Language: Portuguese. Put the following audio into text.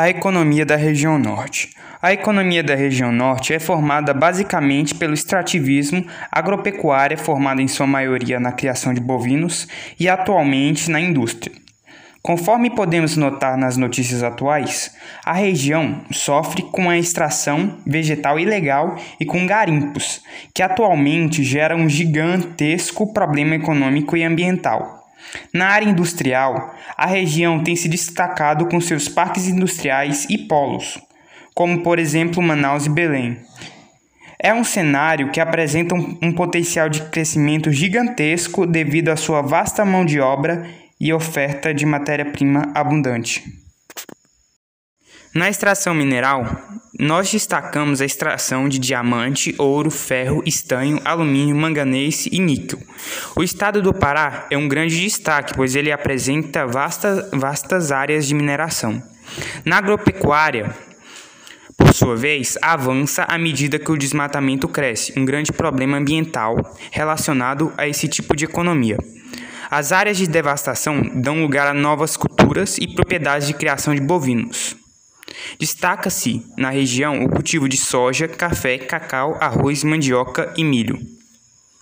A economia da região norte. A economia da região norte é formada basicamente pelo extrativismo, agropecuária formada em sua maioria na criação de bovinos e atualmente na indústria. Conforme podemos notar nas notícias atuais, a região sofre com a extração vegetal ilegal e com garimpos, que atualmente geram um gigantesco problema econômico e ambiental. Na área industrial, a região tem se destacado com seus parques industriais e polos, como por exemplo Manaus e Belém. É um cenário que apresenta um, potencial de crescimento gigantesco devido à sua vasta mão de obra e oferta de matéria-prima abundante. Na extração mineral, nós destacamos a extração de diamante, ouro, ferro, estanho, alumínio, manganês e níquel. O estado do Pará é um grande destaque, pois ele apresenta vastas, vastas áreas de mineração. Na agropecuária, por sua vez, avança à medida que o desmatamento cresce, um grande problema ambiental relacionado a esse tipo de economia. As áreas de devastação dão lugar a novas culturas e propriedades de criação de bovinos. Destaca-se na região o cultivo de soja, café, cacau, arroz, mandioca e milho.